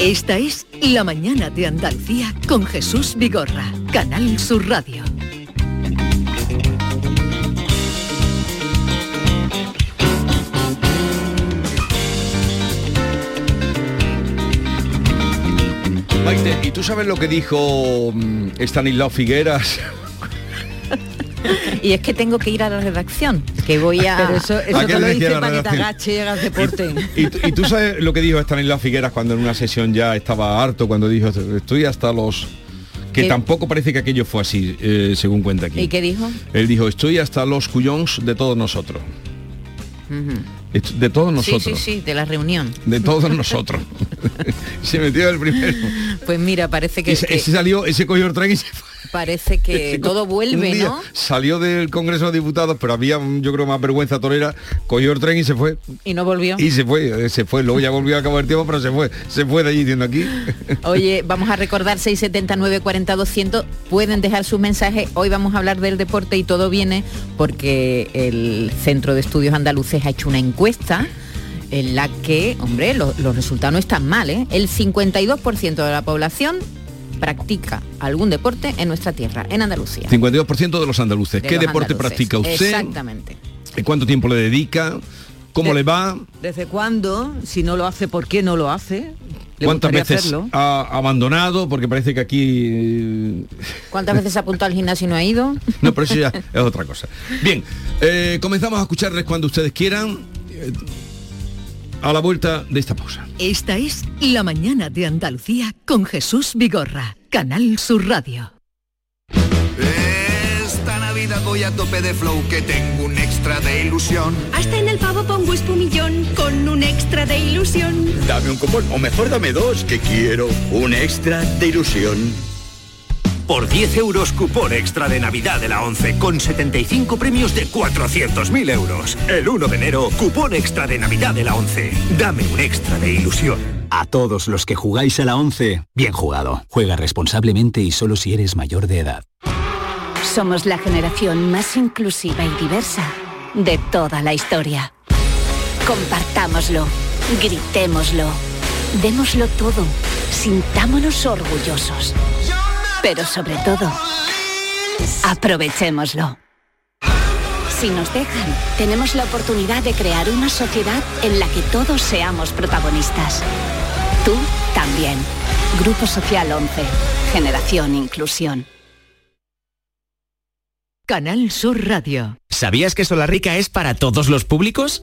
Esta es La Mañana de Andalucía con Jesús Vigorra, Canal Sur Radio. Maite, ¿y tú sabes lo que dijo mm, Stanislao Figueras? Y es que tengo que ir a la redacción, que voy a... Pero eso, eso ¿A qué te lo dice para que te agache y hagas deporte. ¿Y, tú- y tú sabes lo que dijo Stanislao Figueras cuando en una sesión ya estaba harto, cuando dijo, estoy hasta los... Que tampoco parece que aquello fue así, eh, según cuenta aquí. ¿Y qué dijo? Él dijo, estoy hasta los cuyons de todos nosotros. De todos nosotros. Sí, sí, sí, de la reunión. De todos nosotros. se metió el primero. Pues mira, parece que, Y se- que- ese salió, ese cogió el tren y se fue. Parece que todo vuelve, ¿no? Salió del Congreso de Diputados, pero había, yo creo, más vergüenza torera, cogió el tren y se fue. Y no volvió. Y se fue, eh, se fue. Luego ya volvió a acabar el tiempo, pero se fue. Se fue de allí diciendo aquí. Oye, vamos a recordar 679 40 200. Pueden dejar sus mensajes. Hoy vamos a hablar del deporte y todo viene porque el Centro de Estudios Andaluces ha hecho una encuesta en la que, hombre, lo- los resultados no están mal, ¿eh? El 52% de la población practica algún deporte en nuestra tierra, en Andalucía. 52% de los andaluces. De ¿Qué los deporte andaluces. practica usted? Exactamente. ¿Y ¿Cuánto tiempo le dedica? ¿Cómo De- le va? ¿Desde cuándo? Si no lo hace, ¿por qué no lo hace? ¿Le ¿Cuántas veces hacerlo? ha abandonado? Porque parece que aquí... ¿Cuántas veces ha apuntado al gimnasio y no ha ido? No, pero eso ya es otra cosa. Bien, eh, comenzamos a escucarles cuando ustedes quieran. A la vuelta de esta pausa. Esta es La Mañana de Andalucía con Jesús Vigorra, Canal Sur Radio. Esta Navidad voy a tope de flow que tengo un extra de ilusión. Hasta en el pavo pongo espumillón con un extra de ilusión. Dame un cupón, o mejor dame dos, que quiero un extra de ilusión. Por 10 euros cupón extra de Navidad de la 11 con 75 premios de 400.000 euros. El 1 de enero, cupón extra de Navidad de la 11. Dame un extra de ilusión. A todos los que jugáis a la 11, bien jugado. Juega responsablemente y solo si eres mayor de edad. Somos la generación más inclusiva y diversa de toda la historia. Compartámoslo, gritémoslo, démoslo todo, sintámonos orgullosos. Pero sobre todo, aprovechémoslo. Si nos dejan, tenemos la oportunidad de crear una sociedad en la que todos seamos protagonistas. Tú también. Grupo Social 11. Generación Inclusión. Canal Sur Radio. ¿Sabías que Solarrica es para todos los públicos?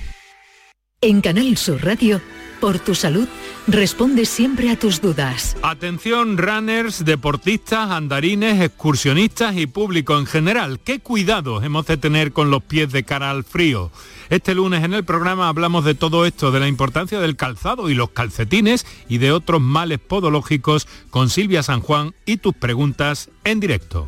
En Canal Sur Radio, por tu salud, responde siempre a tus dudas. Atención runners, deportistas, andarines, excursionistas y público en general. ¿Qué cuidados hemos de tener con los pies de cara al frío? Este lunes en el programa hablamos de todo esto, de la importancia del calzado y los calcetines y de otros males podológicos con Silvia San Juan y tus preguntas en directo.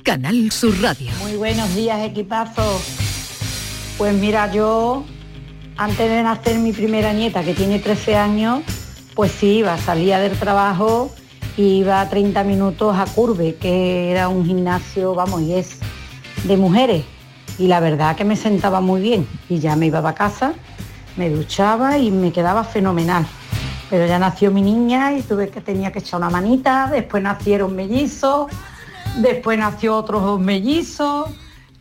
Canal Sur Radio. Muy buenos días, equipazo. Pues mira, yo antes de nacer mi primera nieta, que tiene 13 años, pues sí, iba, salía del trabajo y iba 30 minutos a Curve, que era un gimnasio, vamos, y es de mujeres. Y la verdad que me sentaba muy bien. Y ya me iba a casa, me duchaba y me quedaba fenomenal. Pero ya nació mi niña y tuve que tenía que echar una manita, después nacieron mellizos, después nació otros dos mellizos,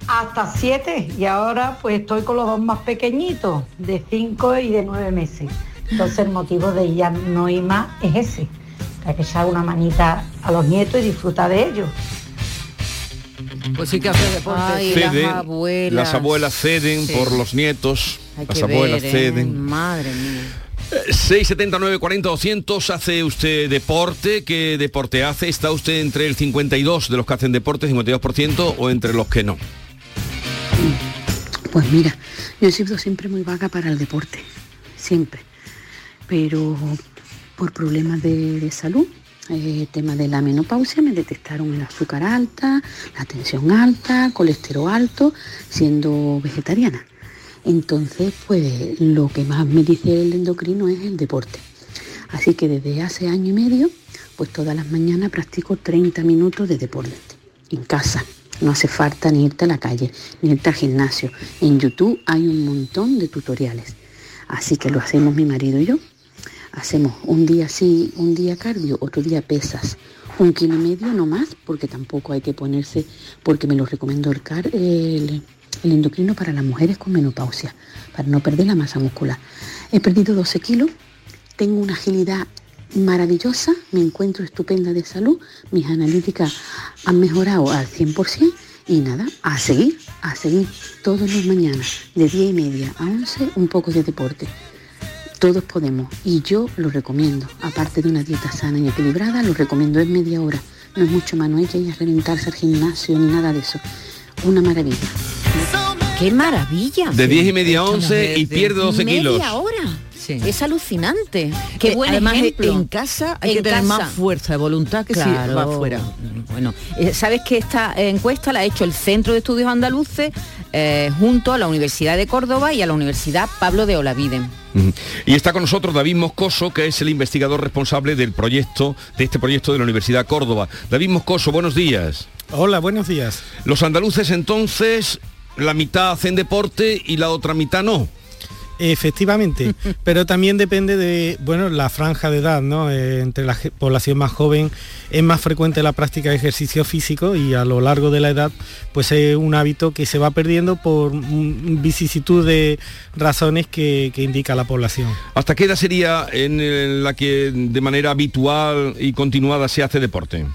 hasta siete y ahora pues estoy con los dos más pequeñitos, de cinco y de nueve meses. Entonces el motivo de ya no ir más es ese, que hay que echar una manita a los nietos y disfrutar de ellos. Pues sí que hace deporte. Ay, Ceden, las abuelas. las abuelas ceden Sí. por los nietos, Hay las que abuelas ver, ¿eh? ceden. Madre mía. 679 40 200 hace usted deporte qué deporte hace está usted entre el 52 de los que hacen deporte 52% o entre los que no Pues mira, yo he sido siempre muy vaga para el deporte, siempre. Pero por problemas de, salud, eh, tema de la menopausia, me detectaron el azúcar alta, la tensión alta, colesterol alto, siendo vegetariana. Entonces, pues lo que más me dice el endocrino es el deporte. Así que desde hace año y medio, pues todas las mañanas practico 30 minutos de deporte en casa. No hace falta ni irte a la calle, ni irte al gimnasio. En YouTube hay un montón de tutoriales. Así que lo hacemos mi marido y yo. Hacemos un día sí, un día cardio, otro día pesas. Un kilo y medio no más, porque tampoco hay que ponerse, porque me lo recomendó el, el, el endocrino para las mujeres con menopausia, para no perder la masa muscular. He perdido 12 kilos, tengo una agilidad maravillosa, me encuentro estupenda de salud, mis analíticas han mejorado al 100% y nada, a seguir, a seguir todos los mañanas, de 10 y media a 11, un poco de deporte. Todos podemos y yo lo recomiendo, aparte de una dieta sana y equilibrada, lo recomiendo en media hora. No es mucho más, no hay que ir a reventarse al gimnasio ni nada de eso. Una maravilla. ¡Qué maravilla! de 10 y media a 11 y pierde 12 kilos Media hora. Es alucinante. Qué Eh, buen además, ejemplo. en casa hay En que tener casa. más fuerza de voluntad que si va afuera. Bueno, eh, sabes que esta encuesta la ha hecho el Centro de Estudios Andaluces eh, junto a la Universidad de Córdoba y a la Universidad Pablo de Olavide. Y está con nosotros David Moscoso, que es el investigador responsable del proyecto, de este proyecto de la Universidad Córdoba. David Moscoso, buenos días. Hola, buenos días. Los andaluces entonces, la mitad hacen deporte y la otra mitad no. Efectivamente, pero también depende de, bueno, la franja de edad, ¿no? Eh, entre la población más joven es más frecuente la práctica de ejercicio físico y a lo largo de la edad, pues es un hábito que se va perdiendo por vicisitud de razones que, que indica la población. ¿Hasta qué edad sería en la que de manera habitual y continuada se hace deporte?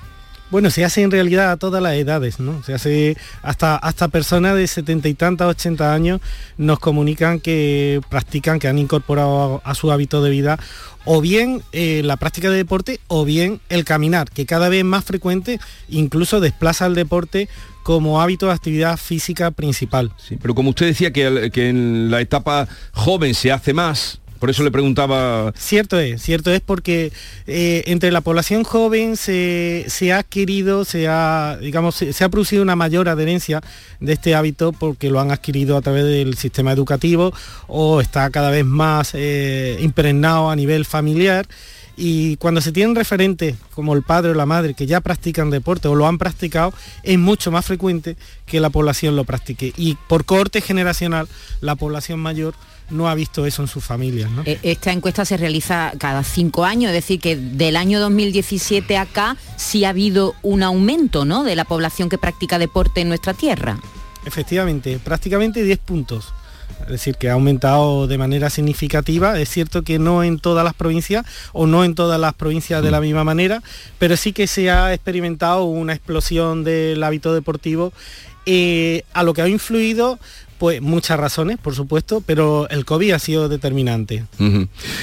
Bueno, se hace en realidad a todas las edades, ¿no? Se hace hasta, hasta personas de setenta y tantas, 80 años nos comunican que practican, que han incorporado a, su hábito de vida o bien eh, la práctica de deporte o bien el caminar, que cada vez más frecuente, incluso desplaza el deporte como hábito de actividad física principal. Sí, pero como usted decía al- que en la etapa joven se hace más, por eso le preguntaba... Cierto es, cierto es porque eh, entre la población joven se, se ha adquirido, se ha, digamos, se, ha producido una mayor adherencia de este hábito porque lo han adquirido a través del sistema educativo o está cada vez más eh, impregnado a nivel familiar. Y cuando se tienen referentes como el padre o la madre que ya practican deporte o lo han practicado, es mucho más frecuente que la población lo practique. Y por corte generacional, la población mayor no ha visto eso en sus familias. ¿no? Eh, Esta encuesta se realiza cada cinco años, es decir, que del año 2017 acá sí ha habido un aumento ¿no? de la población que practica deporte en nuestra tierra. Efectivamente, prácticamente 10 puntos. Es decir, que ha aumentado de manera significativa. Es cierto que no en todas las provincias o no en todas las provincias de la misma manera, pero sí que se ha experimentado una explosión del hábito deportivo eh, a lo que ha influido pues muchas razones, por supuesto, pero el COVID ha sido determinante.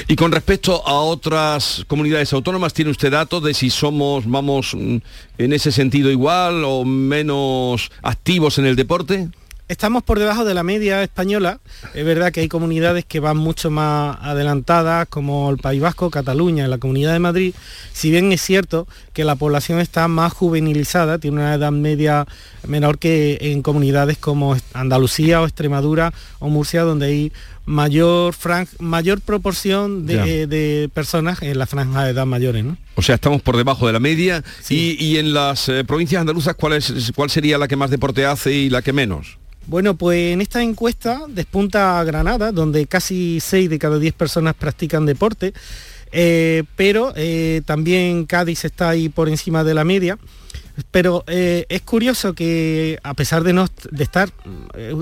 Y con respecto a otras comunidades autónomas, ¿tiene usted datos de si somos, vamos, mm, en ese sentido igual o menos activos en el deporte? Estamos por debajo de la media española. Es verdad que hay comunidades que van mucho más adelantadas, como el País Vasco, Cataluña, la Comunidad de Madrid. Si bien es cierto que la población está más juvenilizada, tiene una edad media menor que en comunidades como Andalucía o Extremadura o Murcia, donde hay mayor, fran- mayor proporción de, de personas en la franja de edad mayores. ¿no? O sea, estamos por debajo de la media. Y, y en las eh, provincias andaluzas, ¿cuál, es, ¿cuál sería la que más deporte hace y la que menos? Bueno, pues en esta encuesta despunta Granada, donde casi 6 de cada 10 personas practican deporte, eh, pero eh, también Cádiz está ahí por encima de la media. Pero eh, es curioso que a pesar de, no, de estar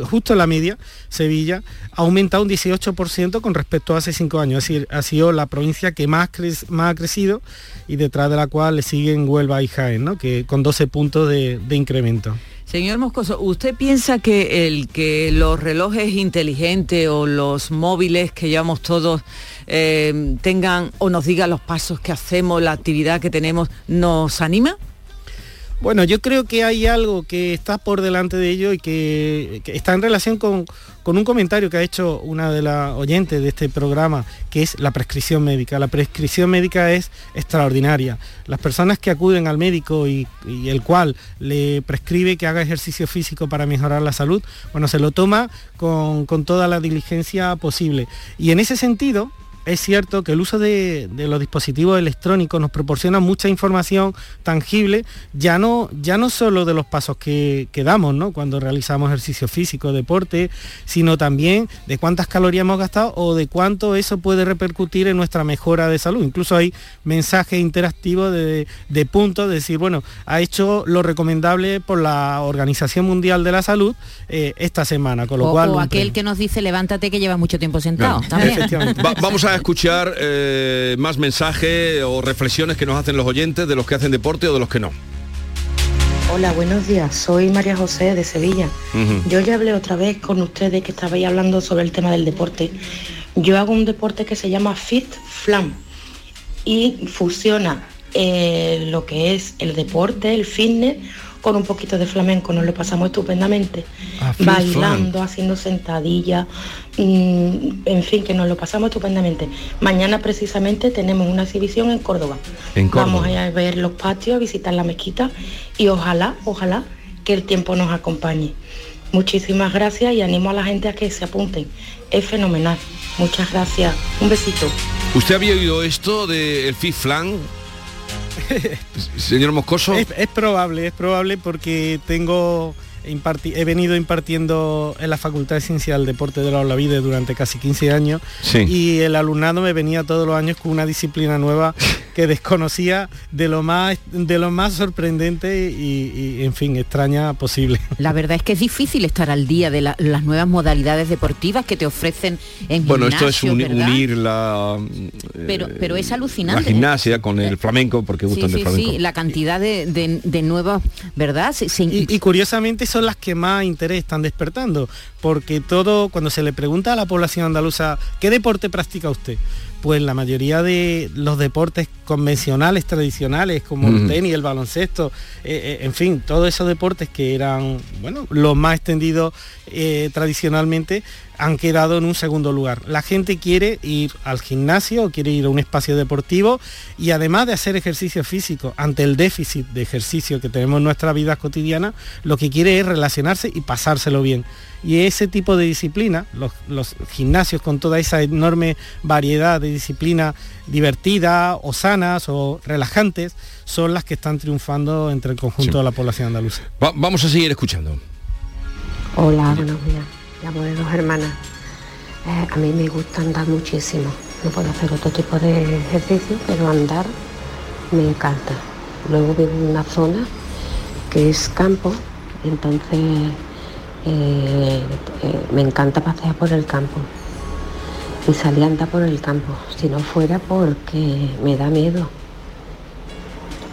justo en la media, Sevilla ha aumentado un 18% con respecto a hace cinco años. Es decir, ha sido la provincia que más, más ha crecido y detrás de la cual le siguen Huelva y Jaén, ¿no? que, con 12 puntos de incremento. Señor Moscoso, ¿usted piensa que el que los relojes inteligentes o los móviles que llevamos todos eh, tengan o nos digan los pasos que hacemos, la actividad que tenemos, nos anima? Bueno, yo creo que hay algo que está por delante de ello y que, que está en relación con, con un comentario que ha hecho una de las oyentes de este programa, que es la prescripción médica. La prescripción médica es extraordinaria. Las personas que acuden al médico y, el cual le prescribe que haga ejercicio físico para mejorar la salud, bueno, se lo toma con toda la diligencia posible. Y en ese sentido, es cierto que el uso de, de los dispositivos electrónicos nos proporciona mucha información tangible, ya no, ya no solo de los pasos que, que damos ¿no? cuando realizamos ejercicio físico, deporte, sino también de cuántas calorías hemos gastado o de cuánto eso puede repercutir en nuestra mejora de salud. Incluso hay mensajes interactivos de, de puntos, de decir, bueno, ha hecho lo recomendable por la Organización Mundial de la Salud eh, esta semana, con lo o, cual... o aquel premio. que nos dice levántate que lleva mucho tiempo sentado. también. Va- vamos a escuchar eh, más mensajes o reflexiones que nos hacen los oyentes de los que hacen deporte o de los que no. Hola, buenos días. Soy María José de Sevilla. Yo ya hablé otra vez con ustedes que estabais hablando sobre el tema del deporte. Yo hago un deporte que se llama Fit Flam y fusiona eh, lo que es el deporte, el fitness, con un poquito de flamenco. Nos lo pasamos estupendamente. Ah, bailando, haciendo sentadillas, mm, en fin, que nos lo pasamos estupendamente. Mañana precisamente tenemos una exhibición en Córdoba. En Córdoba. Vamos a ver los patios, a visitar la mezquita y ojalá, ojalá que el tiempo nos acompañe. Muchísimas gracias y animo a la gente a que se apunten. Es fenomenal. Muchas gracias. Un besito. ¿Usted había oído esto del Fit Flan? Señor Moscoso. Es, es probable, es probable porque tengo he venido impartiendo en la Facultad de Ciencia del Deporte de la Olavide durante casi 15 años Sí. y el alumnado me venía todos los años con una disciplina nueva que desconocía de lo más de lo más sorprendente y, y, en fin extraña posible. La verdad es que es difícil estar al día de la- las nuevas modalidades deportivas que te ofrecen en Bueno, esto es unir la, Pero, eh, pero es la alucinante. ¿eh? gimnasia con el flamenco, porque Sí, gustan del sí, flamenco. sí, la cantidad de, de- de nuevas, ¿verdad? Se- se- Y, y curiosamente son las que más interés están despertando, porque todo, cuando se le pregunta a la población andaluza, ¿qué deporte practica usted? Pues la mayoría de los deportes convencionales, tradicionales, como el tenis, el baloncesto, eh, eh, en fin, todos esos deportes que eran, bueno, los más extendidos eh, tradicionalmente, han quedado en un segundo lugar. La gente quiere ir al gimnasio, quiere ir a un espacio deportivo y además de hacer ejercicio físico, ante el déficit de ejercicio que tenemos en nuestra vida cotidiana, lo que quiere es relacionarse y pasárselo bien. Y ese tipo de disciplina, los, los gimnasios con toda esa enorme variedad de disciplinas divertidas o sanas o relajantes, son las que están triunfando entre el conjunto Sí. de la población andaluza. Va- vamos a seguir escuchando. Hola, buenos días. Llamo de dos hermanas. Eh, a mí me gusta andar muchísimo. No puedo hacer otro tipo de ejercicio, pero andar me encanta. Luego vivo en una zona que es campo, entonces eh, eh, Me encanta pasear por el campo y salir a andar por el campo, si no fuera porque me da miedo.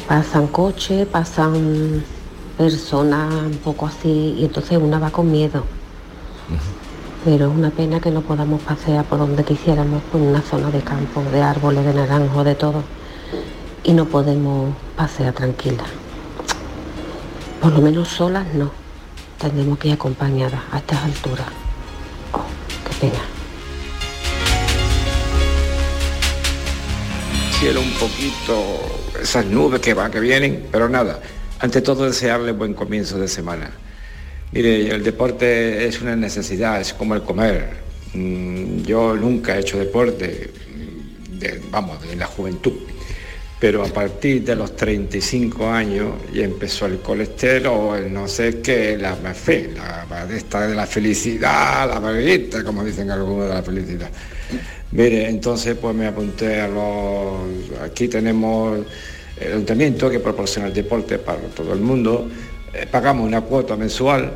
Pasan coches, pasan personas un poco así y entonces una va con miedo. Pero es una pena que no podamos pasear por donde quisiéramos, por una zona de campo, de árboles, de naranjo, de todo. Y no podemos pasear tranquila. Por lo menos solas no. Tendremos que ir acompañadas a estas alturas. Oh, qué pena. Cielo un poquito, esas nubes que van, que vienen, pero nada. Ante todo desearle buen comienzo de semana. Mire, el deporte es una necesidad, es como el comer. Mm, Yo nunca he hecho deporte, de- vamos, de la juventud, pero a partir de los 35 años ya empezó el colesterol, el no sé qué, la en fin, la esta de la felicidad, la barriguita, como dicen algunos de la felicidad. Mire, entonces pues me apunté a los... Aquí tenemos el ayuntamiento que proporciona el deporte para todo el mundo. Eh, pagamos una cuota mensual,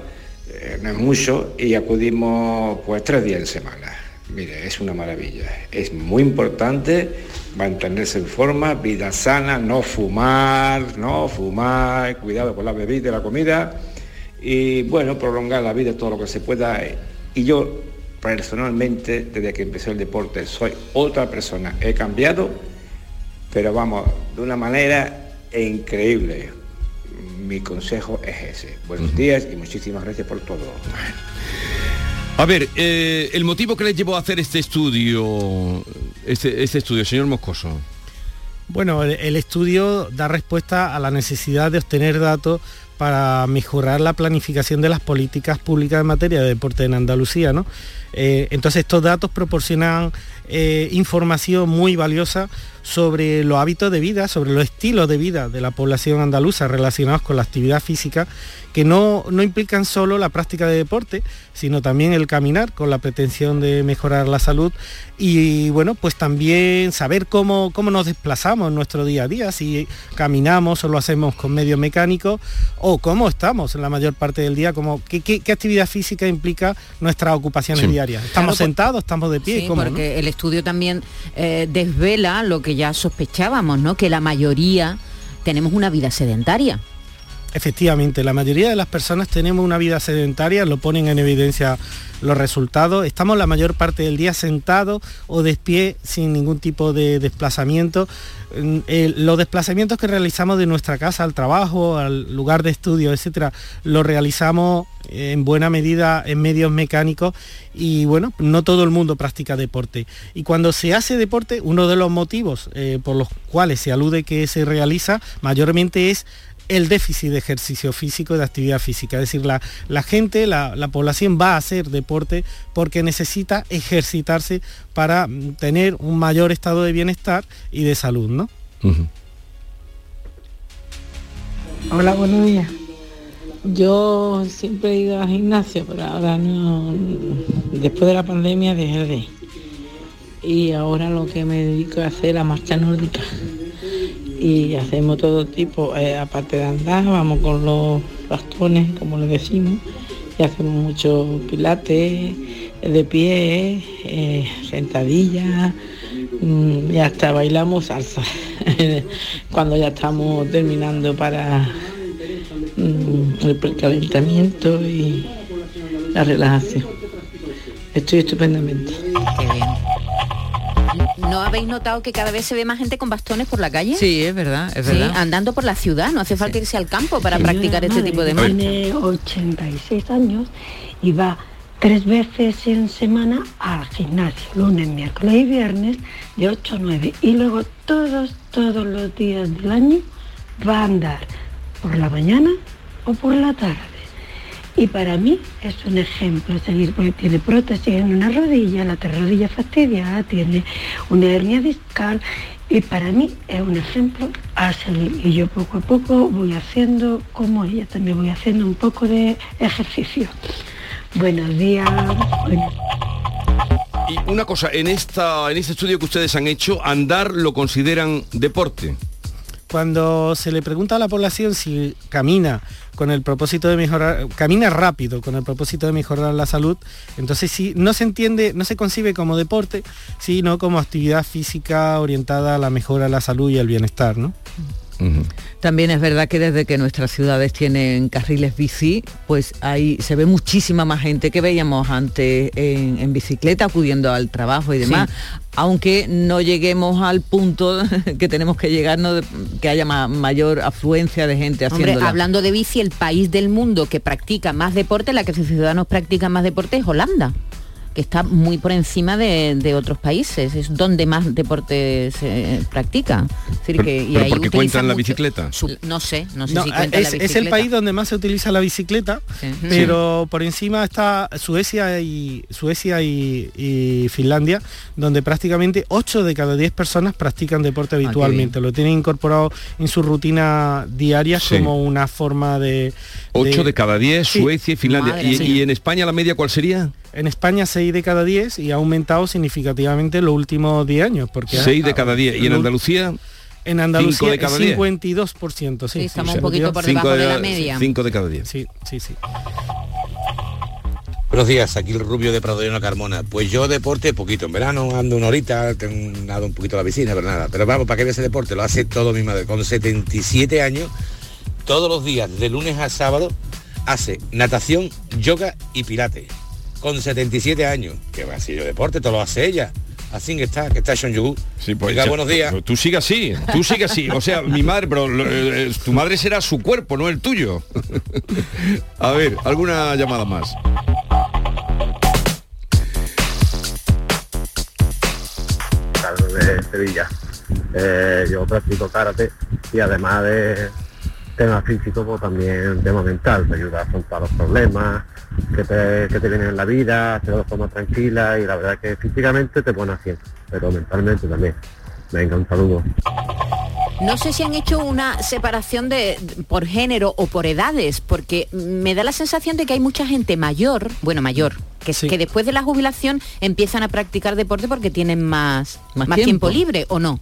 eh, no es mucho, y acudimos pues tres días en semana. Mire, es una maravilla. Es muy importante mantenerse en forma, vida sana, no fumar, no fumar, cuidado con la bebida y la comida, y bueno, prolongar la vida todo lo que se pueda. Y yo personalmente, desde que empecé el deporte, soy otra persona. He cambiado, pero vamos, de una manera increíble. Mi consejo es ese. Buenos días y muchísimas gracias por todo. A ver, eh, el motivo que les llevó a hacer este estudio, este, este estudio, señor Moscoso. Bueno, el, el estudio da respuesta a la necesidad de obtener datos para mejorar la planificación de las políticas públicas en materia de deporte en Andalucía. ¿no? Eh, entonces estos datos proporcionan eh, información muy valiosa sobre los hábitos de vida, sobre los estilos de vida de la población andaluza relacionados con la actividad física, que no, no implican solo la práctica de deporte, sino también el caminar con la pretensión de mejorar la salud y bueno, pues también saber cómo, cómo nos desplazamos en nuestro día a día, si caminamos o lo hacemos con medios mecánicos o cómo estamos en la mayor parte del día, como, qué, qué- qué actividad física implica nuestras ocupaciones Sí. diarias. ¿Estamos Claro, sentados, estamos de pie? Sí, ¿Cómo, porque el estudio también eh, desvela lo que ya sospechábamos, ¿no? Que la mayoría tenemos una vida sedentaria. Efectivamente, la mayoría de las personas tenemos una vida sedentaria, lo ponen en evidencia los resultados. Estamos la mayor parte del día sentados o de pie sin ningún tipo de desplazamiento. Mm, eh, los desplazamientos que realizamos de nuestra casa al trabajo, al lugar de estudio, etcétera, los realizamos en buena medida en medios mecánicos y bueno, no todo el mundo practica deporte. Y cuando se hace deporte, uno de los motivos eh, por los cuales se alude que se realiza mayormente es el déficit de ejercicio físico y de actividad física. Es decir, la, la gente, la, la población va a hacer deporte porque necesita ejercitarse para mm, tener un mayor estado de bienestar y de salud, ¿no? Hola, buenos días. Yo siempre he ido al gimnasio, pero ahora no. Después de la pandemia dejé de. Y ahora lo que me dedico a hacer es la marcha nórdica. Y hacemos todo tipo, eh, aparte de andar, vamos con los bastones, como le decimos, y hacemos mucho pilates, de pie, eh, sentadillas, mm, y hasta bailamos salsa. Cuando ya estamos terminando para mm, el precalentamiento y la relajación. Estoy estupendamente. ¿No habéis notado que cada vez se ve más gente con bastones por la calle? Sí, es verdad, es Sí, verdad. andando por la ciudad, no hace falta irse al campo para practicar este tipo de marcha. Tiene 86 años y va tres veces en semana al gimnasio, lunes, miércoles y viernes, de 8 a 9. Y luego todos, todos los días del año va a andar por la mañana o por la tarde. Y para mí es un ejemplo seguir porque tiene prótesis en una rodilla, la otra rodilla fastidiada, tiene una hernia discal y para mí es un ejemplo a seguir. Y yo poco a poco voy haciendo como ella, también voy haciendo un poco de ejercicio. Buenos días. Y una cosa, en esta, en este estudio que ustedes han hecho, andar lo consideran deporte. cuando se le pregunta a la población si camina con el propósito de mejorar, camina rápido con el propósito de mejorar la salud, entonces sí, no se entiende, no se concibe como deporte, sino como actividad física orientada a la mejora de la salud y el bienestar, ¿no? También es verdad que desde que nuestras ciudades tienen carriles bici, pues ahí se ve muchísima más gente que veíamos antes en, bicicleta acudiendo al trabajo y demás. Aunque no lleguemos al punto que tenemos que llegar, que haya mayor afluencia de gente haciendo. hablando de bici, el país del mundo que practica más deporte, la que sus ciudadanos practican más deporte es Holanda que está muy por encima de, otros países, es donde más deporte se practica. Es que, y porque cuentan la bicicleta. no sé, no sé si cuentan es, la bicicleta. Es el país donde más se utiliza la bicicleta, pero por encima está Suecia y Suecia y, Finlandia, donde prácticamente 8 de cada 10 personas practican deporte ah, habitualmente. Lo tienen incorporado en su rutina diaria como una forma de... 8 de, cada 10, Suecia y Finlandia. ¿Y, ¿Y en España la media cuál sería? En España 6 de cada 10 y ha aumentado significativamente los últimos 10 años. Porque 6 de cada 10. ¿Y en Andalucía? En Andalucía es 52%, sí. sí estamos un poquito por debajo de, la media. 5 de cada 10. Sí, sí, sí. Buenos días, aquí el rubio de Prado de Carmona. Pues yo deporte poquito, en verano ando una horita, tengo nado un poquito a la piscina, pero nada. Pero vamos, para que veas ese deporte, lo hace todo mi madre. Con 77 años, todos los días, de lunes a sábado, hace natación, yoga y pilates con 77 años. Que va así de deporte, todo lo hace ella. Así que está, que está Sean. Sí, pues, buenos días. Tú sigue así, tú sigue así. O sea, mi madre, pero eh, eh, tu madre será su cuerpo, no el tuyo. A ver, alguna llamada más. Carlos de Sevilla. Eh, yo practico karate y además de tema físico, pues también tema mental, te ayuda a afrontar los problemas que te, que te vienen en la vida, hacerlo de forma tranquila y la verdad que físicamente te pone haciendo, pero mentalmente también. Venga, un saludo. No sé si han hecho una separación de por género o por edades, porque me da la sensación de que hay mucha gente mayor, bueno, mayor, que, que después de la jubilación empiezan a practicar deporte porque tienen más, más, tiempo libre, ¿o no?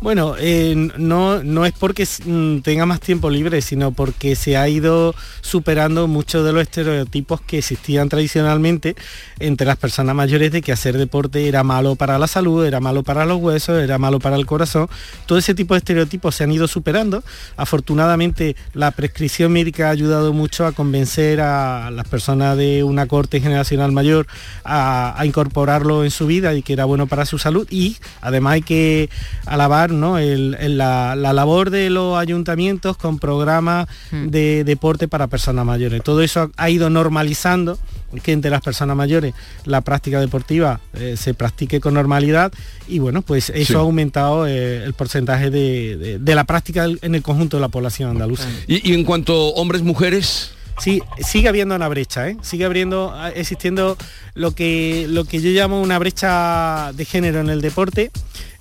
Bueno, eh, no, no es porque mm, tenga más tiempo libre, sino porque se ha ido superando muchos de los estereotipos que existían tradicionalmente entre las personas mayores de que hacer deporte era malo para la salud, era malo para los huesos, era malo para el corazón. Todo ese tipo de estereotipos se han ido superando. Afortunadamente la prescripción médica ha ayudado mucho a convencer a las personas de una corte generacional mayor a incorporarlo en su vida y que era bueno para su salud. Y además hay que alabar la, labor de los ayuntamientos con programas mm. de deporte para personas mayores. Todo eso ha ido normalizando que entre las personas mayores la práctica deportiva eh, se practique con normalidad y bueno, pues eso ha aumentado eh, el porcentaje de, la práctica en el conjunto de la población andaluza. ¿Y, en cuanto a hombres, mujeres? Sí, sigue habiendo una brecha, ¿eh? sigue habiendo, existiendo lo que, lo que yo llamo una brecha de género en el deporte.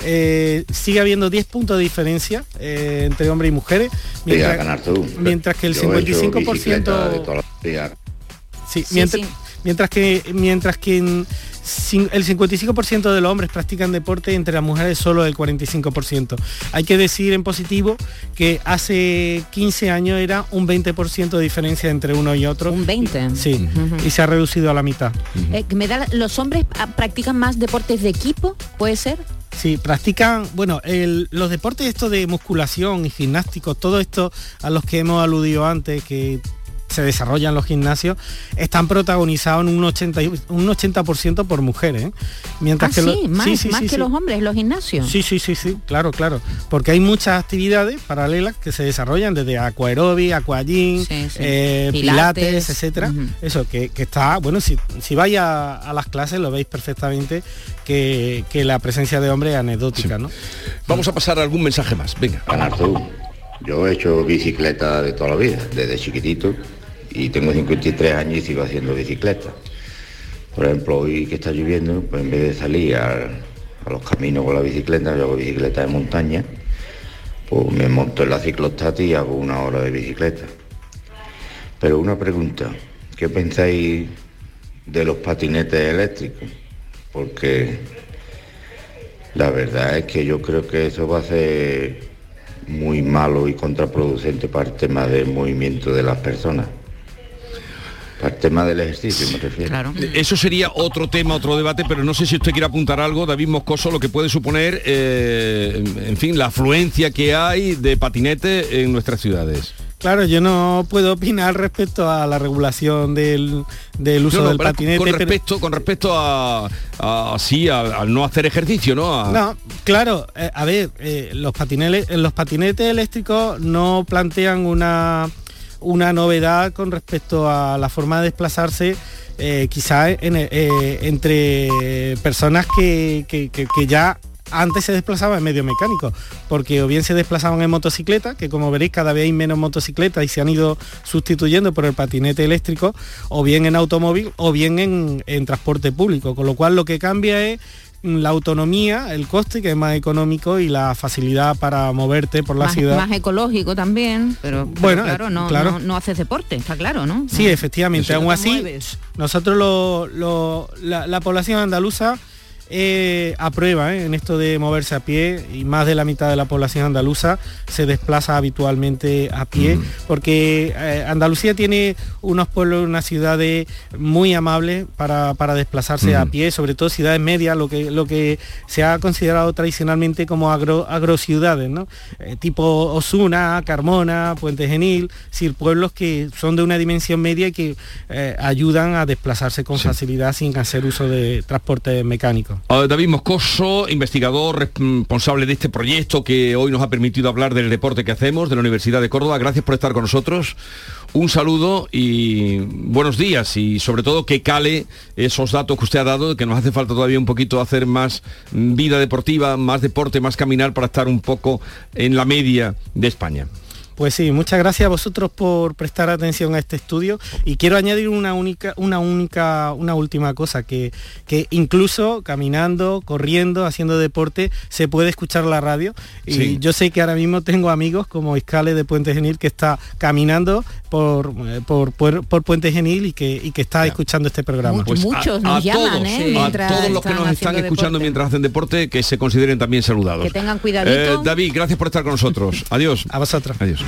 Eh, sigue habiendo 10 puntos de diferencia eh, entre hombres y mujeres. Mientras, mientras que el 55%... Sí, mientras, mientras que mientras que el 55% de los hombres practican deporte, entre las mujeres solo el 45%. Hay que decir en positivo que hace 15 años era un 20% de diferencia entre uno y otro. Un 20. Sí, y se ha reducido a la mitad. Eh, me da, ¿Los hombres ah, practican más deportes de equipo? ¿Puede ser? Sí, practican, bueno, los deportes estos de musculación y gimnásticos, todo esto a los que hemos aludido antes, que se desarrollan los gimnasios están protagonizados en un 80, un 80 por mujeres. ¿eh? Mientras ah, que sí, más, que los hombres los gimnasios. Sí, sí, sí, sí, claro, claro. Porque hay muchas actividades paralelas que se desarrollan desde aquaerobi, aquagym, eh, pilates, etcétera. Eso, que, está, bueno, si, si vais a, las clases lo veis perfectamente que, la presencia de hombres es anecdótica, ¿no? Vamos a pasar algún mensaje más. Venga. Ganar tú. Yo he hecho bicicleta de toda la vida, desde chiquitito y tengo 53 años y sigo haciendo bicicleta. Por ejemplo, hoy que está lloviendo, pues en vez de salir a, los caminos con la bicicleta, yo hago bicicleta de montaña, pues me monto en la ciclostat y hago una hora de bicicleta. Pero una pregunta, ¿qué pensáis de los patinetes eléctricos? Porque la verdad es que yo creo que eso va a ser muy malo y contraproducente para el tema del movimiento de las personas. Para el tema del ejercicio me refiero. Eso sería otro tema, otro debate, pero no sé si usted quiere apuntar algo, David Moscoso, lo que puede suponer, eh, en fin, la afluencia que hay de patinete en nuestras ciudades. Claro, yo no puedo opinar respecto a la regulación del, del uso No, no, del patinete. Con pero- respecto, con respecto a, a- sí, al, al no hacer ejercicio, ¿no? A- No, claro, eh, a ver, eh, los, patineles, los patinetes eléctricos no plantean una, una novedad con respecto a la forma de desplazarse eh, quizá en- eh, entre personas que- que ya antes se desplazaban en medio mecánico, porque o bien se desplazaban en motocicleta, que como veréis cada vez hay menos motocicletas y se han ido sustituyendo por el patinete eléctrico, o bien en automóvil, o bien en, en transporte público, con lo cual lo que cambia es la autonomía, el coste que es más económico y la facilidad para moverte por la más, ciudad. más ecológico también, pero, pero Bueno, claro, no, claro. No, no haces deporte, está claro, ¿no? Sí, efectivamente. Aún así, mueves. nosotros lo- lo- la, la población andaluza eh, aprueba eh, en esto de moverse a pie y más de la mitad de la población andaluza se desplaza habitualmente a pie porque eh, Andalucía tiene unos pueblos, unas ciudades muy amables para, para desplazarse a pie, sobre todo ciudades medias, lo que, lo que se ha considerado tradicionalmente como agro, agrociudades, ¿no? Tipo Osuna, Carmona, Puente Genil, es decir, pueblos que son de una dimensión media y que ayudan a desplazarse con facilidad sin hacer uso de transporte mecánico. David Moscoso, investigador responsable de este proyecto que hoy nos ha permitido hablar del deporte que hacemos de la Universidad de Córdoba. Gracias por estar con nosotros. Un saludo y buenos días y sobre todo que cale esos datos que usted ha dado, que nos hace falta todavía un poquito hacer más vida deportiva, más deporte, más caminar para estar un poco en la media de España. Pues sí, muchas gracias a vosotros por prestar atención a este estudio y quiero añadir una única, una única, una última cosa, que, que incluso caminando, corriendo, haciendo deporte, se puede escuchar la radio. Y Sí. yo sé que ahora mismo tengo amigos como Iscale de Puente Genil que está caminando por, eh, por, por- por Puente Genil y que, y que está escuchando este programa. Pues Muchos a, nos llaman, todos, ¿eh? a todos los que nos están escuchando deporte. mientras hacen deporte, que se consideren también saludados. Que tengan cuidadito. Eh, David, gracias por estar con nosotros. Adiós. A vosotros. Adiós.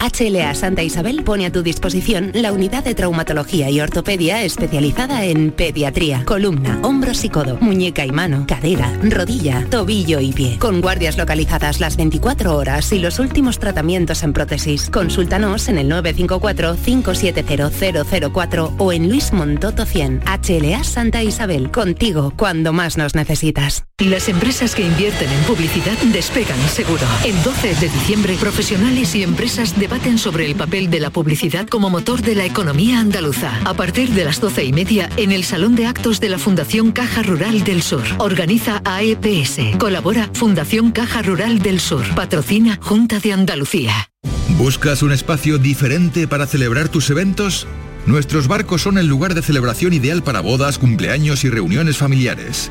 HLA Santa Isabel pone a tu disposición la unidad de traumatología y ortopedia especializada en pediatría, columna, hombros y codo, muñeca y mano, cadera, rodilla, tobillo y pie. Con guardias localizadas las 24 horas y los últimos tratamientos en prótesis. Consúltanos en el 954-570004 o en Luis Montoto 100. HLA Santa Isabel, contigo cuando más nos necesitas. Las empresas que invierten en publicidad despegan seguro. El 12 de diciembre, profesionales y empresas debaten sobre el papel de la publicidad como motor de la economía andaluza. A partir de las 12 y media, en el Salón de Actos de la Fundación Caja Rural del Sur. Organiza AEPS. Colabora Fundación Caja Rural del Sur. Patrocina Junta de Andalucía. ¿Buscas un espacio diferente para celebrar tus eventos? Nuestros barcos son el lugar de celebración ideal para bodas, cumpleaños y reuniones familiares.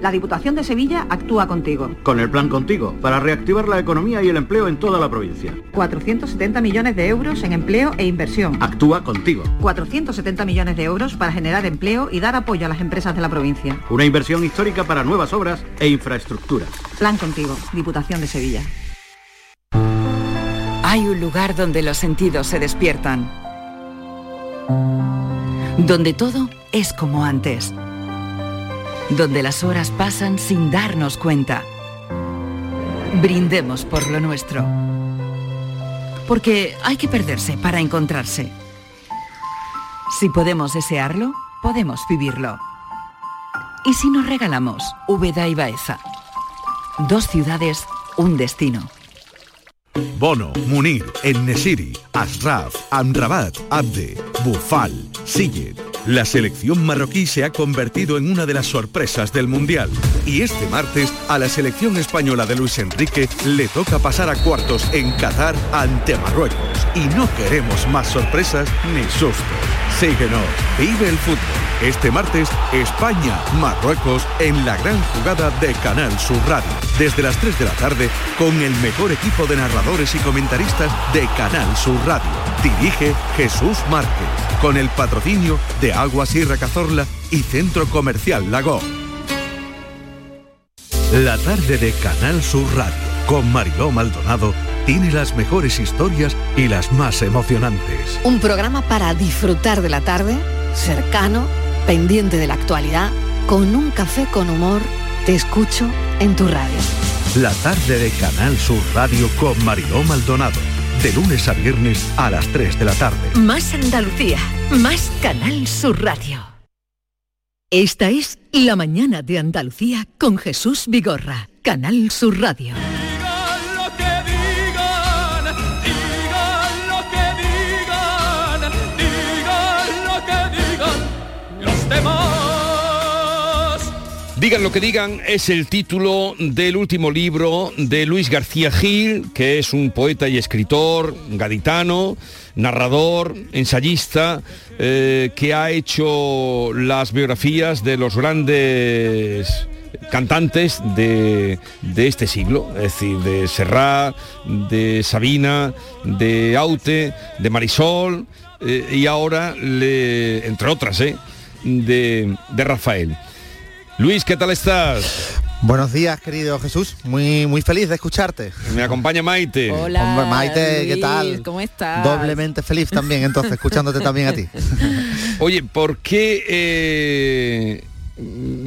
La Diputación de Sevilla actúa contigo. Con el plan Contigo, para reactivar la economía y el empleo en toda la provincia. 470 millones de euros en empleo e inversión. Actúa contigo. 470 millones de euros para generar empleo y dar apoyo a las empresas de la provincia. Una inversión histórica para nuevas obras e infraestructuras. Plan Contigo, Diputación de Sevilla. Hay un lugar donde los sentidos se despiertan. Donde todo es como antes. Donde las horas pasan sin darnos cuenta. Brindemos por lo nuestro. Porque hay que perderse para encontrarse. Si podemos desearlo, podemos vivirlo. ¿Y si nos regalamos Úbeda y Baeza? Dos ciudades, un destino. Bono, Munir, Ennesiri, Asraf, Amrabat, Abde, Bufal, Sillet. La selección marroquí se ha convertido en una de las sorpresas del Mundial. Y este martes a la selección española de Luis Enrique le toca pasar a cuartos en Qatar ante Marruecos. Y no queremos más sorpresas ni sustos. Síguenos, vive el fútbol. Este martes, España, Marruecos en la gran jugada de Canal Sur Radio. Desde las 3 de la tarde con el mejor equipo de narradores y comentaristas de Canal Sur Radio. Dirige Jesús Márquez con el patrocinio de Agua Sierra Cazorla y Centro Comercial Lago. La tarde de Canal Sur Radio con Mariló Maldonado tiene las mejores historias y las más emocionantes. Un programa para disfrutar de la tarde, cercano, pendiente de la actualidad, con un café con humor, te escucho en tu radio. La tarde de Canal Sur Radio con Mariló Maldonado. De lunes a viernes a las 3 de la tarde. Más Andalucía, más Canal Sur Radio. Esta es La mañana de Andalucía con Jesús Vigorra, Canal Sur Radio. Digan lo que digan es el título del último libro de Luis García Gil, que es un poeta y escritor gaditano, narrador, ensayista, eh, que ha hecho las biografías de los grandes cantantes de, de, este siglo, es decir, de Serrat, de Sabina, de Aute, de Marisol eh, y ahora, entre otras, eh, de, de Rafael. Luis, ¿qué tal estás? Buenos días, querido Jesús. Muy muy feliz de escucharte. Me acompaña Maite. Hola. Hombre, Maite, Luis, ¿qué tal? ¿Cómo estás? Doblemente feliz también, entonces, escuchándote también a ti. Oye, ¿por qué eh,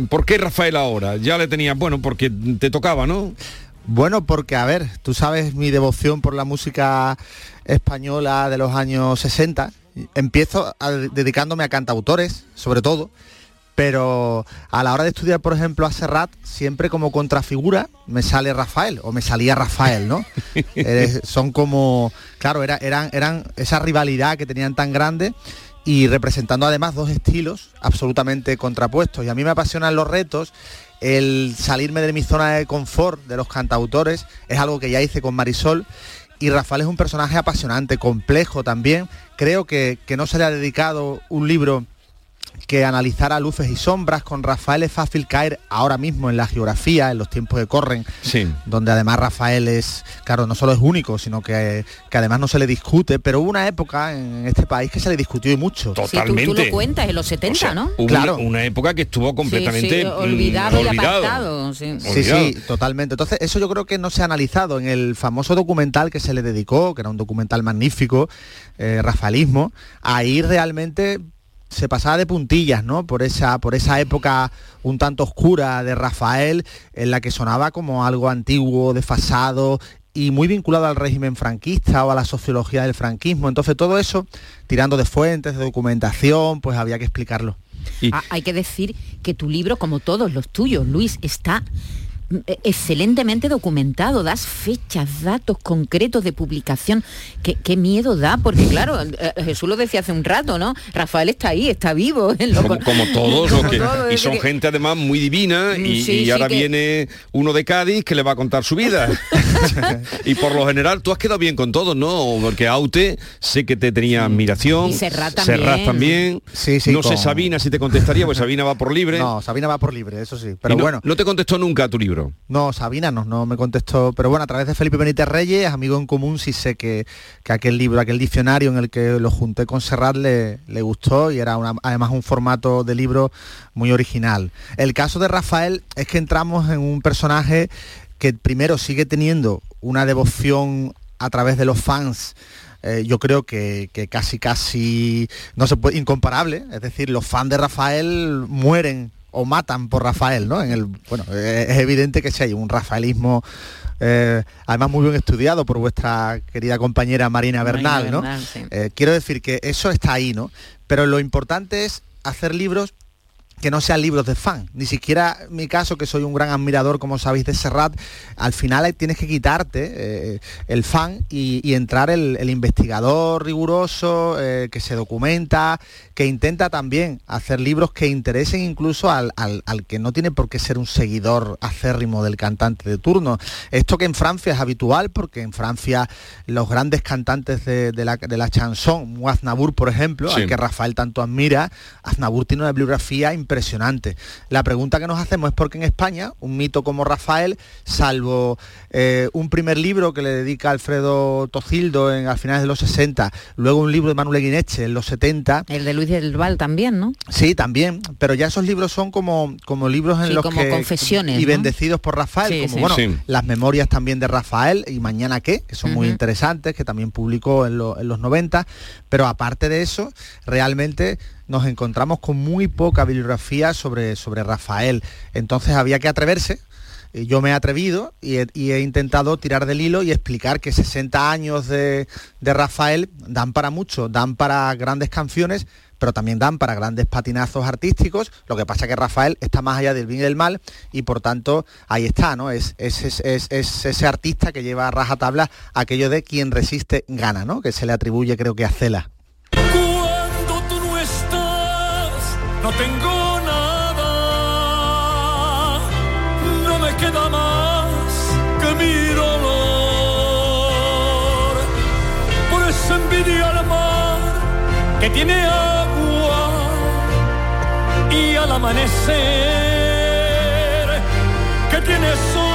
¿por qué Rafael ahora? Ya le tenías, bueno, porque te tocaba, ¿no? Bueno, porque a ver, tú sabes mi devoción por la música española de los años 60. Empiezo a, dedicándome a cantautores, sobre todo pero a la hora de estudiar, por ejemplo, a Serrat, siempre como contrafigura me sale Rafael, o me salía Rafael, ¿no? eh, son como, claro, era, eran, eran esa rivalidad que tenían tan grande y representando además dos estilos absolutamente contrapuestos. Y a mí me apasionan los retos, el salirme de mi zona de confort de los cantautores, es algo que ya hice con Marisol. Y Rafael es un personaje apasionante, complejo también. Creo que, que no se le ha dedicado un libro que analizara luces y sombras con Rafael es fácil caer ahora mismo en la geografía, en los tiempos que corren, sí. donde además Rafael es, claro, no solo es único, sino que, que, además no se le discute, pero hubo una época en este país que se le discutió y mucho. Totalmente. Sí, tú, tú, lo cuentas en los 70, o sea, ¿no? Hubo Claro. una, época que estuvo completamente sí, sí, olvidado, mm, y olvidado. apartado. Sí. Sí, sí, totalmente. Entonces, eso yo creo que no se ha analizado en el famoso documental que se le dedicó, que era un documental magnífico, eh, Rafaelismo. Ahí realmente se pasaba de puntillas, ¿no? Por esa, por esa época un tanto oscura de Rafael, en la que sonaba como algo antiguo, desfasado y muy vinculado al régimen franquista o a la sociología del franquismo. Entonces todo eso, tirando de fuentes, de documentación, pues había que explicarlo. Y... Ah, hay que decir que tu libro, como todos los tuyos, Luis, está excelentemente documentado, das fechas, datos concretos de publicación. ¿Qué, qué miedo da? Porque claro, eh, Jesús lo decía hace un rato, ¿no? Rafael está ahí, está vivo. Como, como, todos, como que, todo, y son que... gente además muy divina y, sí, y ahora viene uno de Cádiz que le va a contar su vida. y por lo general tú has quedado bien con todos, ¿no? Porque Aute sé que te tenía admiración. Y Serrat también. Serrat también. Sí, sí, no con... sé Sabina si te contestaría, pues Sabina va por libre. No, Sabina va por libre, eso sí. Pero no, bueno. No te contestó nunca a tu libro. No, Sabina no, no me contestó, pero bueno, a través de Felipe Benítez Reyes, amigo en común, sí sé que, que aquel libro, aquel diccionario en el que lo junté con Serrat le, gustó y era una, además un formato de libro muy original. El caso de Rafael es que entramos en un personaje que primero sigue teniendo una devoción a través de los fans eh, yo creo que, que, casi casi no se puede incomparable es decir los fans de Rafael mueren o matan por Rafael, ¿no? En el, bueno, es evidente que si hay un rafaelismo eh, además muy bien estudiado por vuestra querida compañera Marina Bernal, Marina ¿no? Sí. Eh, quiero decir que eso está ahí, ¿no? Pero lo importante es hacer libros que no sean libros de fan. Ni siquiera mi caso, que soy un gran admirador, como sabéis, de Serrat, al final tienes que quitarte eh, el fan y, y entrar el, el investigador riguroso, eh, que se documenta, que intenta también hacer libros que interesen incluso al, al- al que no tiene por qué ser un seguidor acérrimo del cantante de turno. Esto que en Francia es habitual, porque en Francia los grandes cantantes de, de la, de la chanson, como Aznavour, por ejemplo, Sí. al que Rafael tanto admira, Aznavour tiene una bibliografía impresionante. La pregunta que nos hacemos es por qué en España un mito como Rafael, salvo eh, un primer libro que le dedica Alfredo Tocildo en, a finales de los 60, luego un libro de Manuel Guineche en los 70. El de Luis del Val también, ¿no? Sí, también, pero ya esos libros son como, como libros en Sí, los como que... confesiones, Y ¿no? bendecidos por Rafael, Sí, como sí. bueno, Sí. las memorias también de Rafael y Mañana qué, que son muy interesantes, que también publicó en, lo- en los 90, pero aparte de eso, realmente nos encontramos con muy poca bibliografía sobre, sobre Rafael. Entonces había que atreverse. Yo me he atrevido y he, intentado tirar del hilo y explicar que 60 años de, de Rafael dan para mucho, dan para grandes canciones, pero también dan para grandes patinazos artísticos. Lo que pasa que Rafael está más allá del bien y del mal y por tanto ahí está, ¿no? Es, es, es- es- es ese artista que lleva a rajatabla aquello de quien resiste gana, ¿no? Que se le atribuye creo que a Cela. No tengo nada. No me queda más que mi dolor. Por eso envidio al mar que tiene agua y al amanecer que tiene sol.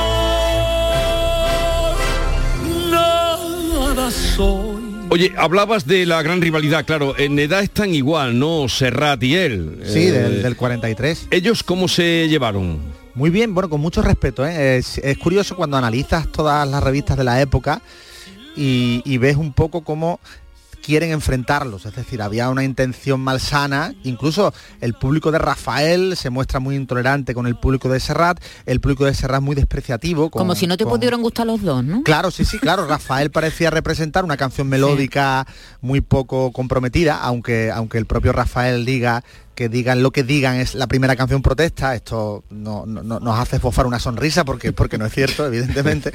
Nada soy. Oye, hablabas de la gran rivalidad, claro, en edad están igual, ¿no? Serrat y él. Sí, Eh, del, del 43. ¿Ellos cómo se llevaron? Muy bien, bueno, con mucho respeto. ¿eh? Es, es curioso cuando analizas todas las revistas de la época y, y ves un poco cómo quieren enfrentarlos, es decir, había una intención malsana, incluso el público de Rafael se muestra muy intolerante con el público de Serrat, el público de Serrat muy despreciativo. con- Como si no te con- pudieran gustar los dos, ¿no? Claro, sí, sí, claro. Rafael parecía representar una canción melódica muy poco comprometida, aunque, aunque el propio Rafael diga que digan lo que digan es la primera canción protesta, esto no, no- no- nos hace fofar una sonrisa porque, porque no es cierto, evidentemente.